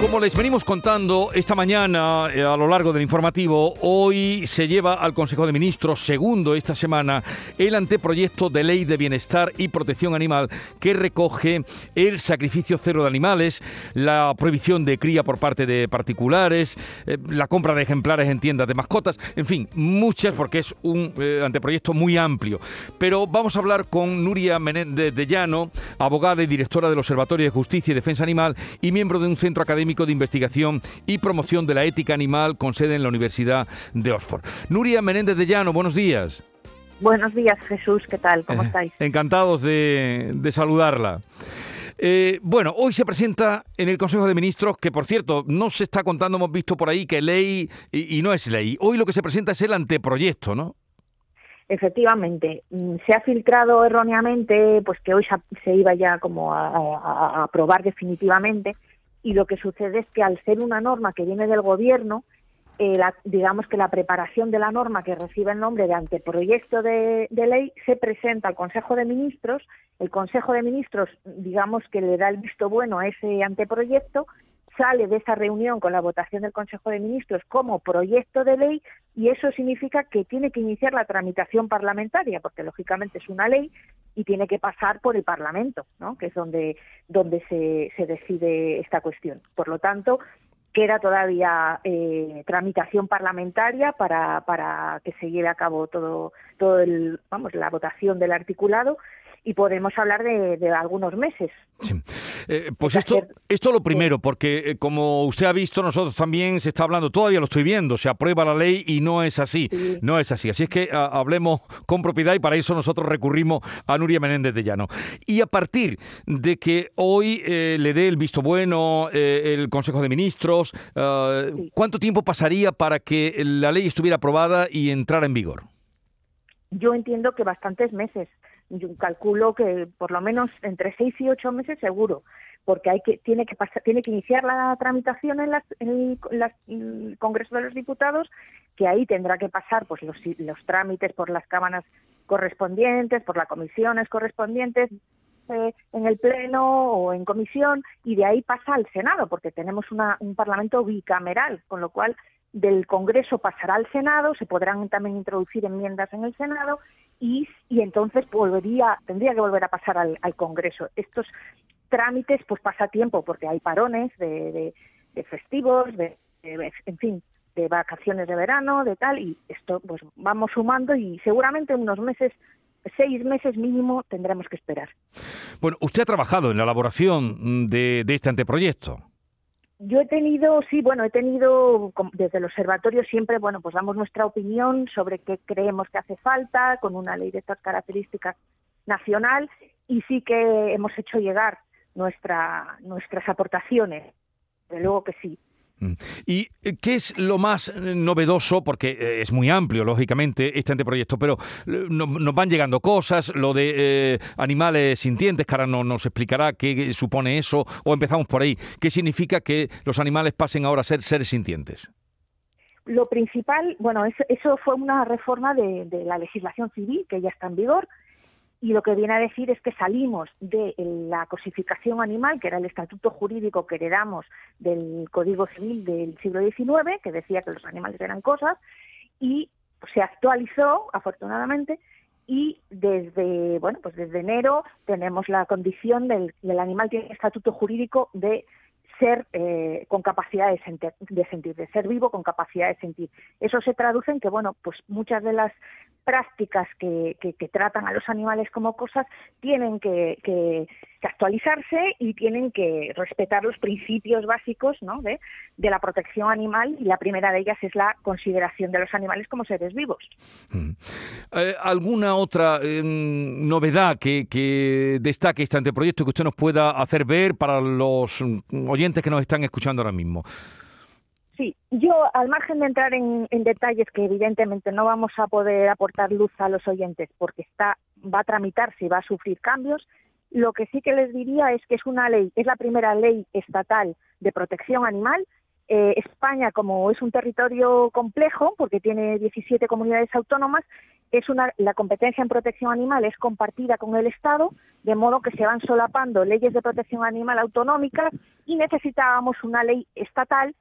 Como les venimos contando esta mañana eh, a lo largo del informativo, hoy se lleva al Consejo de Ministros, segundo esta semana, el anteproyecto de ley de bienestar y protección animal que recoge el sacrificio cero de animales, la prohibición de cría por parte de particulares, eh, la compra de ejemplares en tiendas de mascotas, en fin, muchas porque es un eh, anteproyecto muy amplio. Pero vamos a hablar con Nuria Menéndez de Llano, abogada y directora del Observatorio de Justicia y Defensa Animal y miembro de un centro académico de investigación y promoción de la ética animal con sede en la Universidad de Oxford. Nuria Menéndez de Llano, buenos días. Buenos días, Jesús, ¿qué tal? ¿Cómo Eh, estáis? encantados de, de saludarla. Eh, bueno, hoy se presenta en el Consejo de Ministros, que por cierto, no se está contando, hemos visto por ahí que ley y, y no es ley. Hoy lo que se presenta es el anteproyecto, ¿no? Efectivamente, mm, se ha filtrado erróneamente pues que hoy se- se iba ya como a, a- a aprobar definitivamente y lo que sucede es que al ser una norma que viene del gobierno, eh, la- digamos que la preparación de la norma que recibe el nombre de anteproyecto de, de ley se presenta al Consejo de Ministros. El Consejo de Ministros, digamos que le da el visto bueno a ese anteproyecto, sale de esa reunión con la votación del Consejo de Ministros como proyecto de ley y eso significa que tiene que iniciar la tramitación parlamentaria, porque lógicamente es una ley y tiene que pasar por el Parlamento, ¿no? que es donde, donde se, se decide esta cuestión. Por lo tanto, queda todavía eh, tramitación parlamentaria para, para que se lleve a cabo todo, todo el, vamos, la votación del articulado y podemos hablar de, de algunos meses. Sí. Eh, pues esto, hacer- esto lo primero, porque eh, como usted ha visto, nosotros también se está hablando, todavía lo estoy viendo, se aprueba la ley y no es así, Sí. no es así. Así es que ah, hablemos con propiedad y para eso nosotros recurrimos a Nuria Menéndez de Llano. Y a partir de que hoy eh, le dé el visto bueno el Consejo de Ministros, ah, Sí. ¿cuánto tiempo pasaría para que la ley estuviera aprobada y entrara en vigor? Yo entiendo que bastantes meses. Yo calculo que por lo menos entre seis y ocho meses seguro, porque hay que tiene que pasar, tiene que iniciar la tramitación en, las, en el, Congreso de los Diputados, que ahí tendrá que pasar pues los, los trámites por las cámaras correspondientes, por las comisiones correspondientes eh, en el pleno o en comisión y de ahí pasa al Senado, porque tenemos una- un Parlamento bicameral, con lo cual del Congreso pasará al Senado, se podrán también introducir enmiendas en el Senado y, y entonces volvería, tendría que volver a pasar al, al Congreso. Estos trámites pues pasa tiempo porque hay parones de, de- de festivos, de, de- en fin, de vacaciones de verano, de tal, y esto pues vamos sumando y seguramente unos meses, seis meses mínimo tendremos que esperar. Bueno, usted ha trabajado en la elaboración de, de este anteproyecto. Yo he tenido, sí, bueno, he tenido desde el observatorio siempre, bueno, pues damos nuestra opinión sobre qué creemos que hace falta con una ley de estas características nacional y sí que hemos hecho llegar nuestra, nuestras aportaciones. De luego que sí. Mm. ¿Y eh, qué es lo más eh, novedoso? Porque eh, es muy amplio, lógicamente, este anteproyecto, pero no- nos van llegando cosas, lo de animales sintientes, que no, nos explicará qué supone eso, o empezamos por ahí. ¿Qué significa que los animales pasen ahora a ser seres sintientes? Lo principal, bueno, eso, eso fue una reforma de la legislación civil que ya está en vigor y lo que viene a decir es que salimos de la cosificación animal, que era el estatuto jurídico que heredamos del Código Civil del siglo XIX, que decía que los animales eran cosas, y se actualizó, afortunadamente, y desde bueno pues desde enero tenemos la condición del, del animal tiene estatuto jurídico de ser eh, con capacidad de, senti- de sentir, de ser vivo con capacidad de sentir. Eso se traduce en que, bueno, pues muchas de las prácticas que, tratan a los animales como cosas tienen que, actualizarse y tienen que respetar los principios básicos ¿no? de, la protección animal y la primera de ellas es la consideración de los animales como seres vivos. Mm. Eh, ¿Alguna otra eh, novedad que, que destaque este anteproyecto que usted nos pueda hacer ver para los mm, que nos están escuchando ahora mismo? Sí, yo al margen de entrar en, en detalles que evidentemente no vamos a poder aportar luz a los oyentes porque está va a tramitarse y va a sufrir cambios, lo que sí que les diría es que es una ley, es la primera ley estatal de protección animal eh, España, como es un territorio complejo, porque tiene 17 comunidades autónomas, es una, la competencia en protección animal es compartida con el Estado, de modo que se van solapando leyes de protección animal autonómicas y necesitábamos una ley estatal,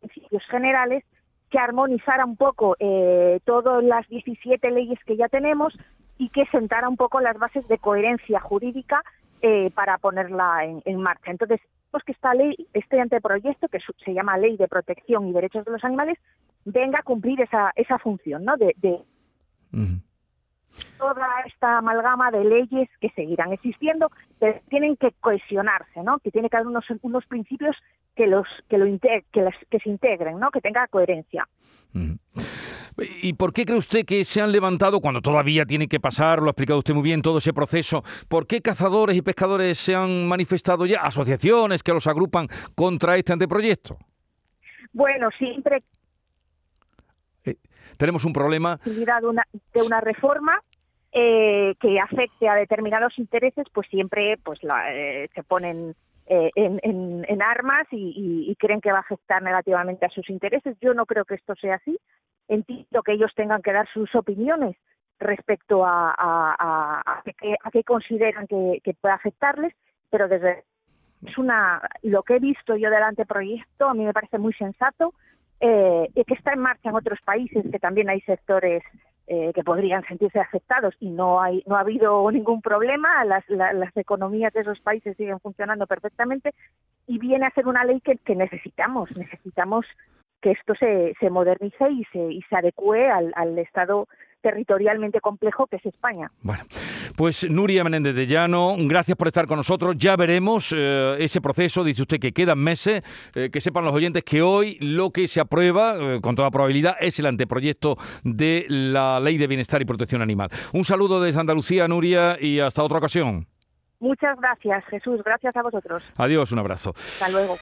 principios generales, que armonizara un poco eh, todas las 17 leyes que ya tenemos y que sentara un poco las bases de coherencia jurídica eh, para ponerla en, marcha. Entonces, pues que esta ley, este anteproyecto, que se llama Ley de Protección y Derechos de los Animales, venga a cumplir esa, esa función, ¿no? De, toda esta amalgama de leyes que seguirán existiendo, pero tienen que cohesionarse, ¿no? Que tiene que haber unos, unos principios que los que lo que, que se integren, ¿no? Que tenga coherencia. ¿Y por qué cree usted que se han levantado, cuando todavía tiene que pasar, lo ha explicado usted muy bien, todo ese proceso, por qué cazadores y pescadores se han manifestado ya, asociaciones que los agrupan contra este anteproyecto? Bueno, siempre... Eh, tenemos un problema... De una, de una reforma eh, que afecte a determinados intereses, pues siempre pues eh, se ponen en, armas y, creen que va a afectar negativamente a sus intereses. Yo no creo que esto sea así. Entiendo que ellos tengan que dar sus opiniones respecto a, a, qué, consideran que, puede afectarles, pero desde es una lo que he visto yo del anteproyecto a mí me parece muy sensato eh, que está en marcha en otros países que también hay sectores eh, que podrían sentirse afectados y no hay no ha habido ningún problema las, las economías de esos países siguen funcionando perfectamente y viene a ser una ley que, que necesitamos necesitamos que esto se, se modernice y se, y se adecue al Estado territorialmente complejo que es España. Bueno, pues Nuria Menéndez de Llano, gracias por estar con nosotros. Ya veremos eh, ese proceso. Dice usted que quedan meses. Eh, que sepan los oyentes que hoy lo que se aprueba, eh, con toda probabilidad, es el anteproyecto de la Ley de Bienestar y Protección Animal. Un saludo desde Andalucía, Nuria, y hasta otra ocasión. Muchas gracias, Jesús. Gracias a vosotros. Adiós, un abrazo. Hasta luego.